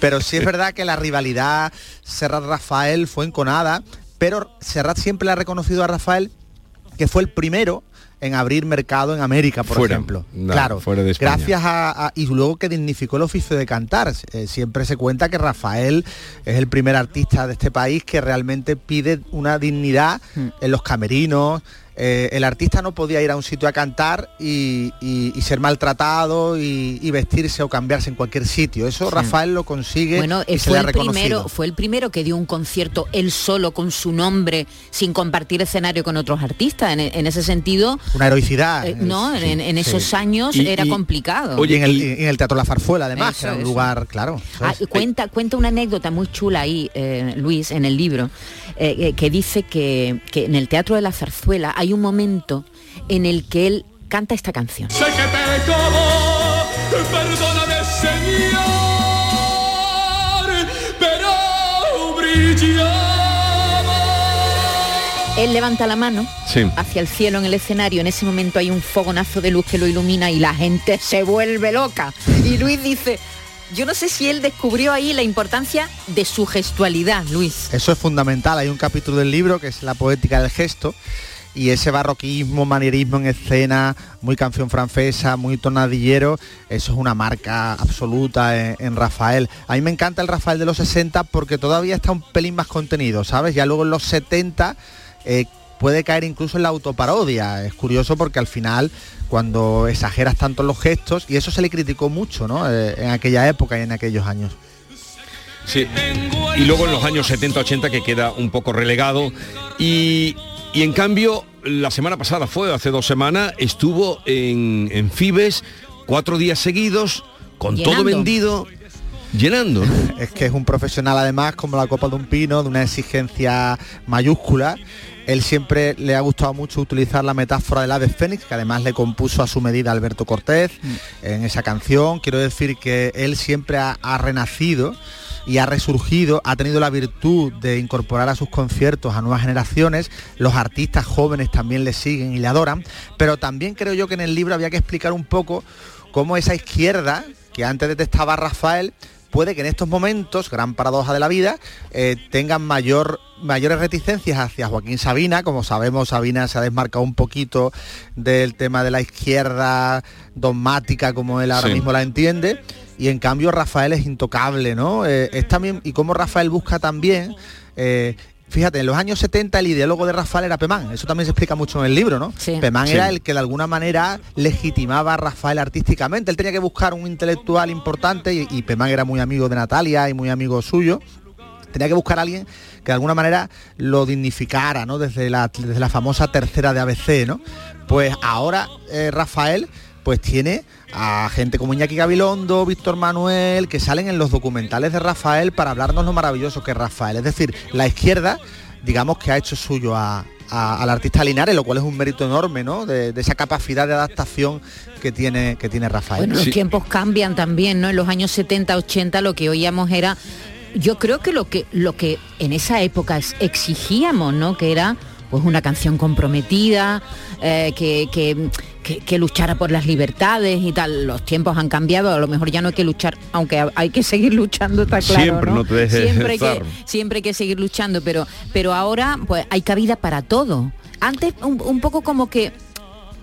Pero sí es verdad que la rivalidad Serrat-Rafael fue enconada, pero Serrat siempre le ha reconocido a Rafael que fue el primero en abrir mercado en América, por Fuera, ejemplo. no, claro, fuera de España. gracias a, a- y luego que dignificó el oficio de cantar. Eh, siempre se cuenta que Rafael es el primer artista de este país que realmente pide una dignidad en los camerinos. Eh, el artista no podía ir a un sitio a cantar y, y- y ser maltratado y, y vestirse o cambiarse en cualquier sitio. Eso Sí. Rafael lo consigue Bueno, y eh, se le fue ha el reconocido. primero, fue el primero que dio un concierto él solo con su nombre, sin compartir escenario con otros artistas. En, en ese sentido, Una heroicidad. eh, no, Sí, en, en sí. esos años Y- era y- complicado. Oye, en el, en el Teatro La Farfuela, además, Eso, que era un eso. lugar, claro. Ah, es. cuenta, cuenta una anécdota muy chula ahí, eh, Luis, en el libro, que dice que, que en el Teatro de la Zarzuela hay un momento en el que él canta esta canción. Sé que pecado, perdóname Señor, pero brillaba. Él levanta la mano Sí. hacia el cielo en el escenario, en ese momento hay un fogonazo de luz que lo ilumina y la gente se vuelve loca. Y Luis dice, yo no sé si él descubrió ahí la importancia de su gestualidad, Luis. Eso es fundamental. Hay un capítulo del libro que es la poética del gesto y ese barroquismo, manierismo en escena, muy canción francesa, muy tonadillero, eso es una marca absoluta en, Rafael. A mí me encanta el Rafael de los 60 porque todavía está un pelín más contenido, ¿sabes? Ya luego en los 70 eh, puede caer incluso en la autoparodia. Es curioso porque al final cuando exageras tanto los gestos, y eso se le criticó mucho, ¿no? Eh, en aquella época y en aquellos años. Sí. Y luego en los años 70-80 que queda un poco relegado. Y, y en cambio, la semana pasada fue, hace dos semanas, estuvo en, en Fibes cuatro días seguidos, con todo vendido. Llenando, ¿no? Es que es un profesional además como la copa de un pino, de una exigencia mayúscula. Él siempre le ha gustado mucho utilizar la metáfora del ave fénix, que además le compuso a su medida Alberto Cortés en esa canción. Quiero decir que él siempre ha, ha renacido y ha resurgido, ha tenido la virtud de incorporar a sus conciertos a nuevas generaciones, los artistas jóvenes también le siguen y le adoran, pero también creo yo que en el libro había que explicar un poco cómo esa izquierda que antes detestaba a Rafael, puede que en estos momentos, gran paradoja de la vida, eh, tengan mayor, mayores reticencias hacia Joaquín Sabina. Como sabemos, Sabina se ha desmarcado un poquito del tema de la izquierda dogmática, como él ahora Sí. mismo la entiende. Y en cambio Rafael es intocable, ¿no? Eh, es también, y como Rafael busca también. eh, Fíjate, en los años 70 el ideólogo de Rafael era Pemán, eso también se explica mucho en el libro, ¿no? Pemán Sí. era el que de alguna manera legitimaba a Rafael artísticamente, él tenía que buscar un intelectual importante y, y Pemán era muy amigo de Natalia y muy amigo suyo, tenía que buscar a alguien que de alguna manera lo dignificara, ¿no? Desde la, desde la famosa tercera de ABC, ¿no? Pues ahora eh, Rafael pues tiene a gente como Iñaki Gabilondo, Víctor Manuel, que salen en los documentales de Rafael para hablarnos lo maravilloso que es Rafael. Es decir, la izquierda, digamos que ha hecho suyo a, a- al artista Linares, lo cual es un mérito enorme, ¿no? De, de esa capacidad de adaptación que tiene, que tiene Rafael. Bueno, los tiempos cambian también, ¿no? En los años 70, 80 lo que oíamos era, yo creo que lo que, lo que en esa época exigíamos, ¿no? Que era pues una canción comprometida, eh, que, que- que- que luchara por las libertades y tal. Los tiempos han cambiado, a lo mejor ya no hay que luchar, aunque ha- hay que seguir luchando, está claro. Siempre, no te dejes siempre, hay que, siempre hay que seguir luchando, pero, pero ahora pues hay cabida para todo. Antes un, un poco como que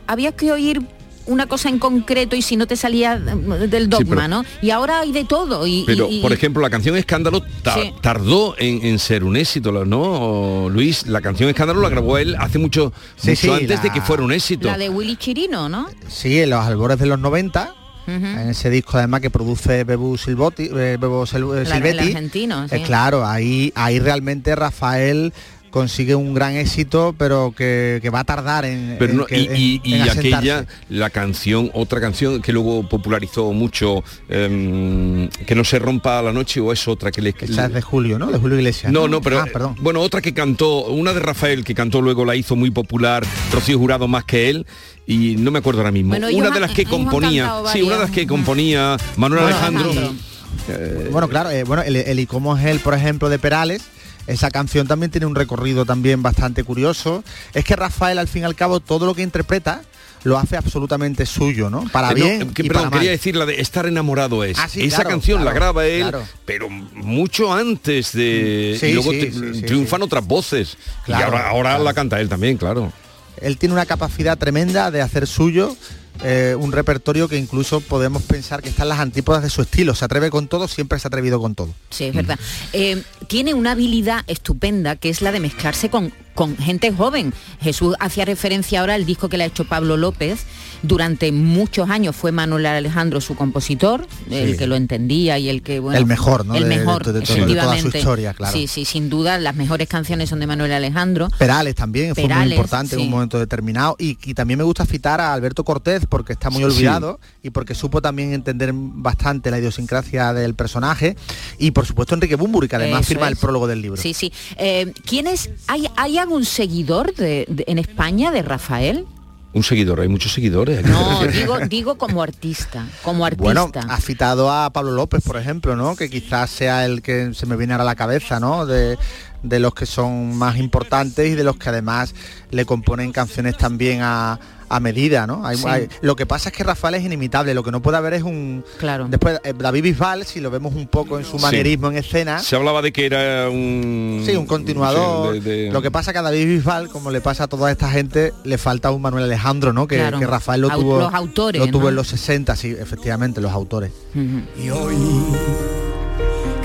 había que oír una cosa en concreto y si no te salía eh, del dogma, pero- ¿no? Y ahora hay de todo. Y, Pero, y- y- por ejemplo, la canción Escándalo ta- Sí. tardó en, en ser un éxito, ¿no? Luis, la canción Escándalo la grabó él hace mucho, Sí, mucho sí, antes de que fuera un éxito. la de Willy Chirino, ¿no? Sí, en los albores de los 90, Ujú. en ese disco además que produce Bebu Silvotti, eh, Bebo Sil- eh, La- el Silvetti. argentino, sí. Eh, claro, ahí, ahí realmente Rafael consigue un gran éxito, pero que, que va a tardar en, Pero en no, que- y, y- en- y en asentarse. aquella, la canción, otra canción que luego popularizó mucho, em, que no se rompa la noche o es otra que le... Esa es de Julio, ¿no? De Julio Iglesias. No, no, pero Ah, perdón. bueno, otra que cantó, una de Rafael que cantó luego la hizo muy popular, Rocío Jurado más que él, y no me acuerdo ahora mismo. Bueno, una de las que componía, sí, una de las que componía Manuel Bueno, Alejandro. y- bueno, claro, eh, bueno, el, el y cómo es él, por ejemplo, de Perales, esa canción también tiene un recorrido también bastante curioso. Es que Rafael, al fin y al cabo, todo lo que interpreta lo hace absolutamente suyo, ¿no? Para Eh, no, bien que, y perdón, para mal. quería decir la de estar enamorado es. Ah, sí, Esa claro, canción la graba él, claro. pero mucho antes de Sí, y luego sí, triunfan otras voces. Y ahora, ahora la canta él también, claro. Él tiene una capacidad tremenda de hacer suyo eh, un repertorio que incluso podemos pensar que está en las antípodas de su estilo. Se atreve con todo, siempre se ha atrevido con todo. Sí, es verdad. Eh, tiene una habilidad estupenda que es la de mezclarse con, con gente joven. Jesús hacía referencia ahora al disco que le ha hecho Pablo López. Durante muchos años fue Manuel Alejandro su compositor, el que lo entendía y el que bueno, El mejor, ¿no? El de- mejor, de- toda su historia, claro. Sí, sí, sin duda las mejores canciones son de Manuel Alejandro. Perales también fue muy Perales, importante en un momento determinado y, y también me gusta citar a Alberto Cortés porque está muy Sí. olvidado y porque supo también entender bastante la idiosincrasia del personaje y por supuesto Enrique Bumburi que además Eso firma el prólogo del libro. Sí, sí. Eh, ¿quién es, hay, ¿Hay algún seguidor de- de- en España de Rafael? Un seguidor, hay muchos seguidores. No, digo, digo como artista, como artista. Bueno, ha citado a Pablo López, por ejemplo, ¿no? Que quizás sea el que se me viene ahora a la cabeza, ¿no? De, de los que son más importantes y de los que además le componen canciones también a, a medida, ¿no? Hay- Sí. hay- lo que pasa es que Rafael es inimitable, lo que no puede haber es un... Claro. Después, eh, David Bisbal, si lo vemos un poco en su Sí. manerismo en escena, Se hablaba de que era un... Sí, un continuador. sí, de- de- Lo que pasa que a David Bisbal, como le pasa a toda esta gente, le falta un Manuel Alejandro, ¿no? Que, Claro. que Rafael lo tuvo, los autores, lo tuvo ¿no? en los 60, sí, efectivamente, los autores. Y hoy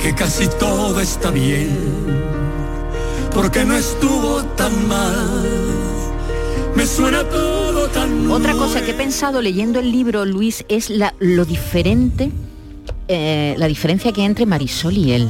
que casi todo está bien, porque no estuvo tan mal, me suena todo Otra cosa que he pensado leyendo el libro, Luis, es la, lo diferente, eh, la diferencia que hay entre Marisol y él.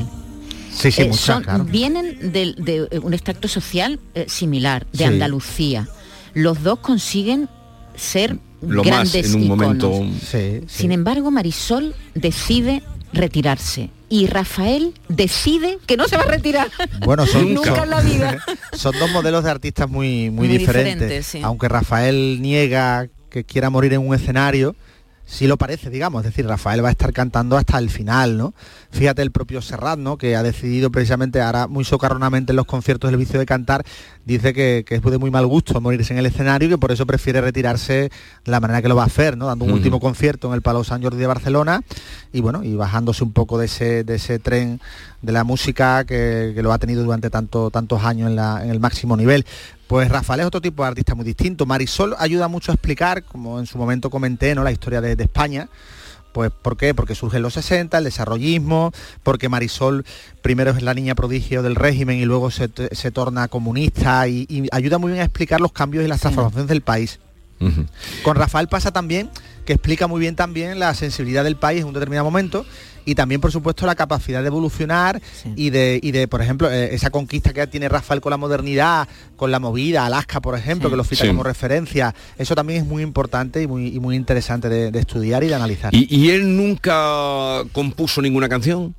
Sí, sí, Eh, muchas, son- claro. Vienen de, un extracto social eh, similar, de Sí. Andalucía. Los dos consiguen ser Lo más grandes en un íconos. momento... Sí, Sin embargo, Marisol decide retirarse y Rafael decide que no se va a retirar. Bueno, son, nunca son- en la vida. son dos modelos de artistas muy, muy, Muy diferentes. diferentes, sí. Aunque Rafael niega que quiera morir en un escenario, sí lo parece, digamos. Es decir, Rafael va a estar cantando hasta el final, ¿no? Fíjate el propio Serrat, ¿no? Que ha decidido precisamente, ahora muy socarronamente en los conciertos del vicio de cantar, dice que, que es de muy mal gusto morirse en el escenario y que por eso prefiere retirarse de la manera que lo va a hacer, ¿no? Dando un último concierto en el Palau Sant Jordi de Barcelona y bueno, y bajándose un poco de ese, de ese tren de la música que, que lo ha tenido durante tanto, tantos años en, la- en el máximo nivel. Pues Rafael es otro tipo de artista muy distinto. Marisol ayuda mucho a explicar, como en su momento comenté, ¿no? la historia de, de España. Pues ¿por qué? Porque surge en los 60, el desarrollismo, porque Marisol primero es la niña prodigio del régimen y luego se, se torna comunista y, y ayuda muy bien a explicar los cambios y las transformaciones del país. Con Rafael pasa también que explica muy bien también la sensibilidad del país en un determinado momento y también por supuesto la capacidad de evolucionar y de y de por ejemplo eh, esa conquista que tiene Rafael con la modernidad con la movida Alaska por ejemplo Sí. que lo cita Sí. como referencia eso también es muy importante y muy y muy interesante de, de estudiar y de analizar ¿Y, y él nunca compuso ninguna canción?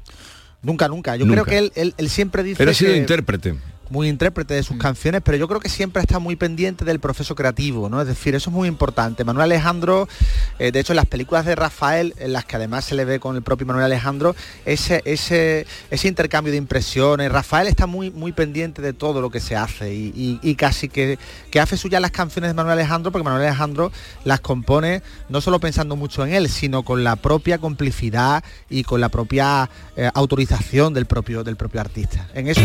nunca nunca yo Nunca. creo que él, él- él siempre dice Él ha sido que- intérprete. Muy intérprete Mm. de sus canciones, pero yo creo que siempre está muy pendiente del proceso creativo, ¿no? Es decir, eso es muy importante. Manuel Alejandro, eh, de hecho, en las películas de Rafael, en las que además se le ve con el propio Manuel Alejandro, ese, ese, ese intercambio de impresiones. Rafael está muy, muy pendiente de todo lo que se hace y, y- y casi que, que hace suya las canciones de Manuel Alejandro, porque Manuel Alejandro las compone no solo pensando mucho en él, sino con la propia complicidad y con la propia eh, autorización del propio, del propio artista. En eso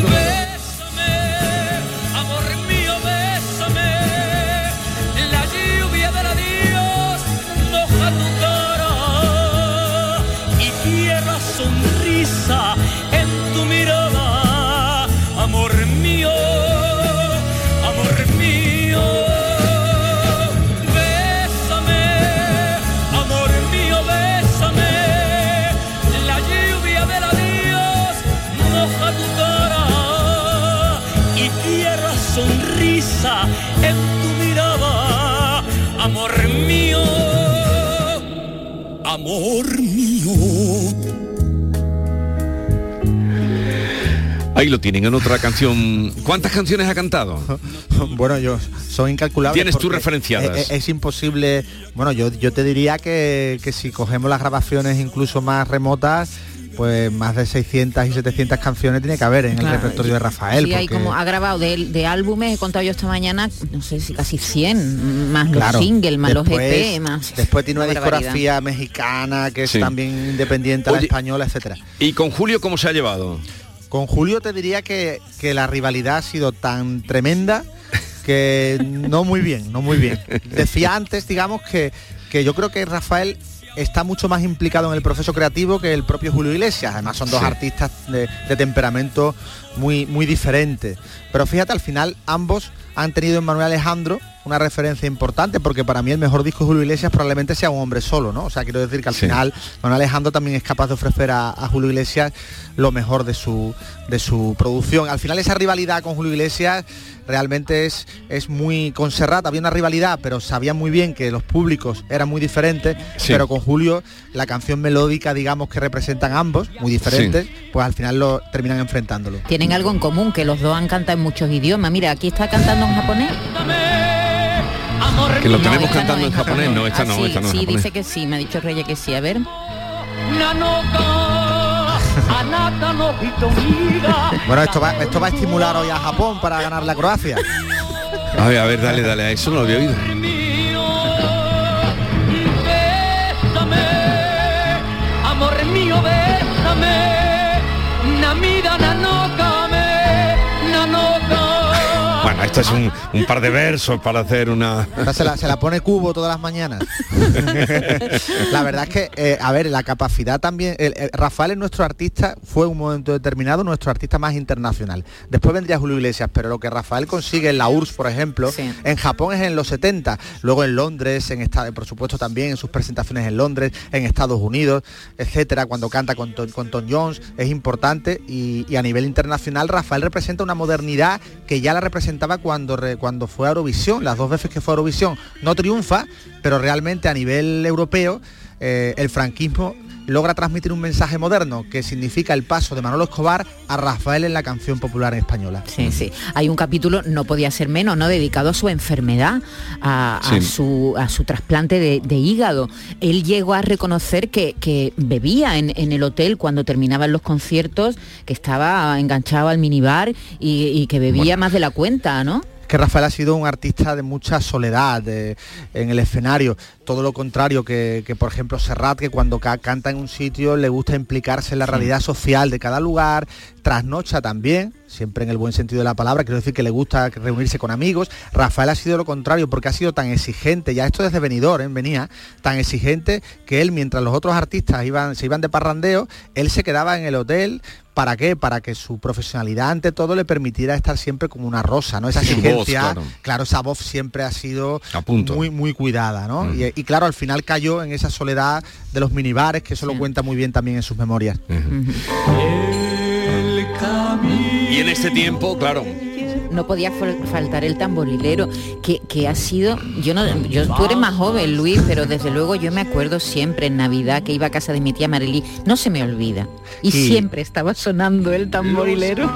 amor mío. Ahí lo tienen en otra canción. ¿Cuántas canciones ha cantado? bueno, yo son incalculables. Tienes tú referenciadas. Es, es imposible. Bueno, yo, yo te diría que, que si cogemos las grabaciones incluso más remotas, pues más de 600 y 700 canciones tiene que haber en Claro, el repertorio de Rafael. Sí, hay como ha grabado de, de álbumes, he contado yo esta mañana, no sé si casi 100, más Claro, los singles, más los después- EP, más... Después tiene una Una barbaridad. discografía mexicana que es Sí. también independiente a la Oye, española, etcétera. ¿Y con Julio cómo se ha llevado? Con Julio te diría que, que la rivalidad ha sido tan tremenda que no muy bien, no muy bien. Decía antes, digamos, que, que yo creo que Rafael está mucho más implicado en el proceso creativo que el propio Julio Iglesias. Además son dos Sí. artistas de, de temperamento muy, muy diferentes. Pero fíjate, al final ambos han tenido en Manuel Alejandro una referencia importante, porque para mí el mejor disco de Julio Iglesias probablemente sea un hombre solo, ¿no? O sea, quiero decir que al Sí. final Manuel Alejandro también es capaz de ofrecer a, a Julio Iglesias lo mejor de su, de su producción. Al final esa rivalidad con Julio Iglesias realmente es, es muy con Serrat había una rivalidad, pero sabían muy bien que los públicos eran muy diferentes, Sí. pero con Julio la canción melódica, digamos, que representan ambos, muy diferentes, pues al final lo terminan enfrentándolo. Tienen algo en común, que los dos han cantado en muchos idiomas. Mira, aquí está cantando en japonés. Que lo No, tenemos esta cantando no en japonés. No, esta Ah, no, sí, esta no es sí, dice que sí, me ha dicho Reyes que sí. A ver. Bueno, esto va, esto va a estimular hoy a Japón para ganar la Croacia. A ver, a ver, dale, dale, a eso no lo había oído. Amor mío, bésame, Bueno, esto es un, un par de versos para hacer una... Se, la, se la pone cubo todas las mañanas. la verdad es que, eh, a ver, la capacidad también... el- el- Rafael es nuestro artista, fue en un momento determinado nuestro artista más internacional. Después vendría Julio Iglesias, pero lo que Rafael consigue en la URSS, por ejemplo, en Japón es en los 70, luego en Londres, en esta- por supuesto también en sus presentaciones en Londres, en Estados Unidos, etcétera, cuando canta con, Tom- con Tom Jones, es importante y, y a nivel internacional Rafael representa una modernidad que ya la cuando, re- cuando fue Eurovisión, las dos veces que fue Eurovisión, no triunfa, pero realmente a nivel europeo eh, el franquismo logra transmitir un mensaje moderno que significa el paso de Manolo Escobar a Rafael en la canción popular española. Sí, sí. Hay un capítulo, no podía ser menos, ¿no? Dedicado a su enfermedad, a, a su, a su trasplante de, de hígado. Él llegó a reconocer que, que bebía en, en el hotel cuando terminaban los conciertos, que estaba enganchado al minibar y, y que bebía más de la cuenta, ¿no? Que Rafael ha sido un artista de mucha soledad de- en el escenario, todo lo contrario que, que, por ejemplo Serrat, que cuando ca- canta en un sitio le gusta implicarse en la realidad social de cada lugar, trasnocha también, siempre en el buen sentido de la palabra, quiero decir que le gusta reunirse con amigos. Rafael ha sido lo contrario porque ha sido tan exigente, ya esto desde venidor, ¿eh? venía, tan exigente que él, mientras los otros artistas iban, se iban de parrandeo, él se quedaba en el hotel. ¿Para qué? Para que su profesionalidad ante todo le permitiera estar siempre como una rosa, ¿no? Esa voz, exigencia, claro. claro, esa voz siempre ha sido A punto. muy, muy cuidada, ¿no? Y, y claro, al final cayó en esa soledad de los minibares, que eso lo cuenta muy bien también en sus memorias. Y en este tiempo, claro, no podía fal- faltar el tamborilero, que, que ha sido, yo no, yo, tú eres más joven, Luis, pero desde luego yo me acuerdo siempre en Navidad que iba a casa de mi tía Marelí, no se me olvida. Y Sí. siempre estaba sonando el tamborilero.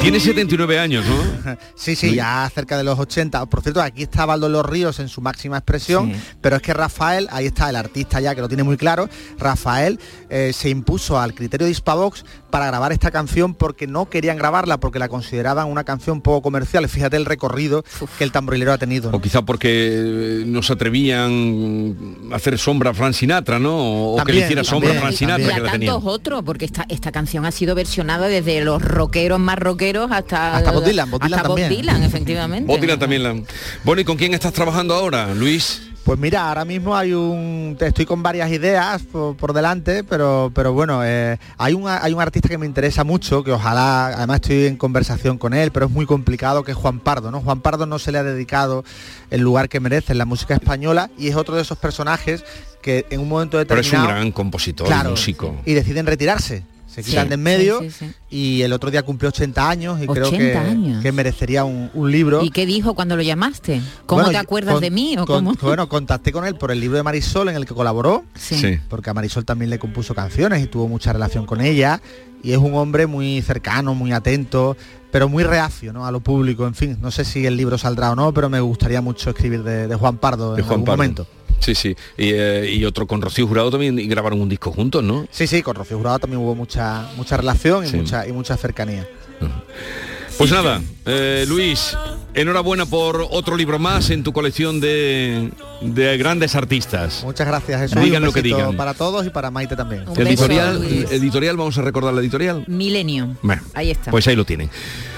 tiene 79 años, ¿no? Sí, sí, ya cerca de los 80. Por cierto, aquí está Baldo Los Ríos en su máxima expresión, pero es que Rafael, ahí está el artista ya que lo tiene muy claro, Rafael eh, se impuso al criterio de Hispavox para grabar esta canción porque no querían grabarla, porque la consideraban una canción poco comercial. Fíjate el recorrido que el tamborilero ha tenido. ¿no? O quizá porque eh, no se atrevían a hacer sombra a Frank Sinatra, ¿no? O que le hiciera sombra a Frank Sinatra, y a que la tenía. tantos otros, porque esta, esta canción ha sido versionada desde los rockeros más rockeros hasta... Hasta Bob Dylan, Bob Dylan hasta Bob también. Dylan, efectivamente. Bob Dylan también la... Bueno, ¿y con quién estás trabajando ahora, Luis? Pues mira, ahora mismo hay un, estoy con varias ideas por, por delante, pero, pero bueno, eh, hay, un, hay un artista que me interesa mucho, que ojalá, además estoy en conversación con él, pero es muy complicado, que es Juan Pardo, ¿no? Juan Pardo no se le ha dedicado el lugar que merece en la música española y es otro de esos personajes que en un momento Pero es un determinado gran compositor, Claro. músico. y deciden retirarse. Se Sí, quitan de en medio sí, sí, sí. y el otro día cumplió 80 años y creo 80 que, años. que merecería un, un libro. ¿Y qué dijo cuando lo llamaste? ¿Cómo Bueno, te acuerdas con- de mí o con- cómo? Bueno, contacté con él por el libro de Marisol en el que colaboró, porque a Marisol también le compuso canciones y tuvo mucha relación con ella. Y es un hombre muy cercano, muy atento, pero muy reacio ¿no? a lo público. En fin, no sé si el libro saldrá o no, pero me gustaría mucho escribir de, de Juan Pardo De en Juan algún Pardo. momento. Sí, sí. Y, eh, y otro con Rocío Jurado también grabaron un disco juntos, ¿no? Sí, sí, con Rocío Jurado también hubo mucha, mucha relación y, Sí. mucha, y mucha cercanía. Pues nada, eh, Luis, enhorabuena por otro libro más en tu colección de, de grandes artistas. Muchas gracias, Jesús. y Digan lo que digan. Para todos y para Maite también. Un Editorial, editorial, vamos a recordar la editorial. Milenio. Bueno, Ahí está. Pues ahí lo tienen.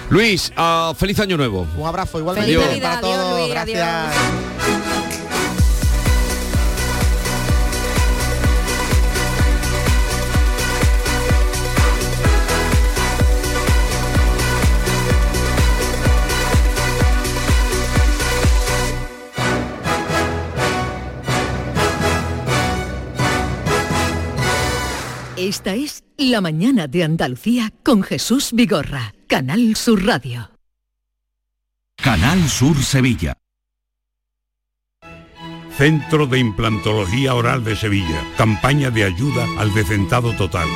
Luis, ah, feliz año nuevo. Un abrazo igualmente Feliz para Navidad, adiós, todos. Luis, gracias. adiós. Esta es La mañana de Andalucía con Jesús Vigorra, Canal Sur Radio. Canal Sur Sevilla. Centro de Implantología Oral de Sevilla. Campaña de ayuda al decentado total.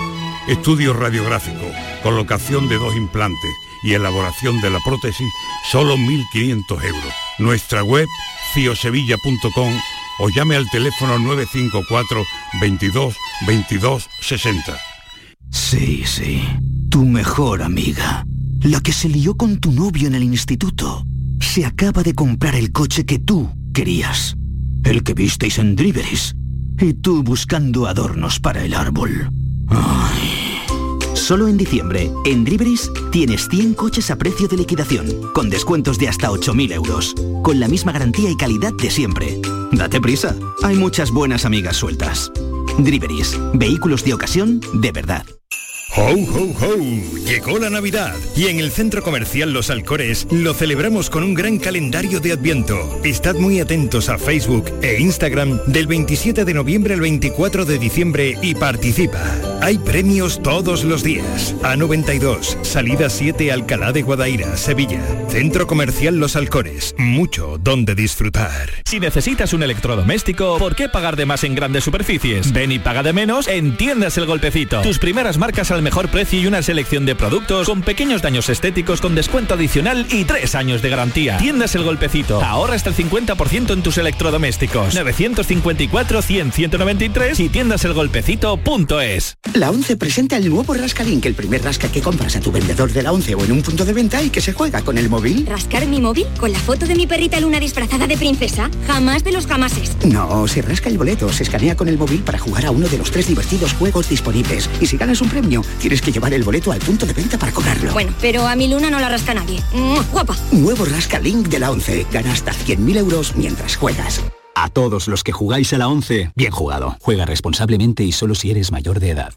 Estudio radiográfico, colocación de dos implantes y elaboración de la prótesis, solo 1.500 euros. Nuestra web, ciosevilla.com o llame al teléfono 954 22 22 60. Sí, sí. Tu mejor amiga. La que se lió con tu novio en el instituto. Se acaba de comprar el coche que tú querías. El que visteis en Driveris. Y tú buscando adornos para el árbol. Solo en diciembre, en Driveris tienes 100 coches a precio de liquidación, con descuentos de hasta 8.000 euros, con la misma garantía y calidad de siempre. Date prisa, hay muchas buenas amigas sueltas. Driveris, vehículos de ocasión de verdad. ¡Ho, ho, ho! Llegó la Navidad y en el Centro Comercial Los Alcores lo celebramos con un gran calendario de Adviento. Estad muy atentos a Facebook e Instagram del 27 de noviembre al 24 de diciembre y participa. Hay premios todos los días. A92, salida 7 Alcalá de Guadaira, Sevilla. Centro Comercial Los Alcores. Mucho donde disfrutar. Si necesitas un electrodoméstico, ¿por qué pagar de más en grandes superficies? Ven y paga de menos en Tiendas El Golpecito. Tus primeras marcas al mejor precio y una selección de productos con pequeños daños estéticos con descuento adicional y tres años de garantía. Tiendas El Golpecito. Ahorra hasta el 50% en tus electrodomésticos. 954-100-193 y tiendaselgolpecito.es. La 11 presenta el nuevo Rascalink, el primer rasca que compras a tu vendedor de la 11 o en un punto de venta y que se juega con el móvil. ¿Rascar mi móvil? ¿Con la foto de mi perrita Luna disfrazada de princesa? Jamás de los jamases. No, se rasca el boleto, se escanea con el móvil para jugar a uno de los tres divertidos juegos disponibles. Y si ganas un premio, tienes que llevar el boleto al punto de venta para cobrarlo. Bueno, pero a mi Luna no la rasca nadie. ¡Mua! Guapa. Nuevo Rascalink de la 11. Gana hasta 100.000 euros mientras juegas. A todos los que jugáis a la 11, bien jugado. Juega responsablemente y solo si eres mayor de edad.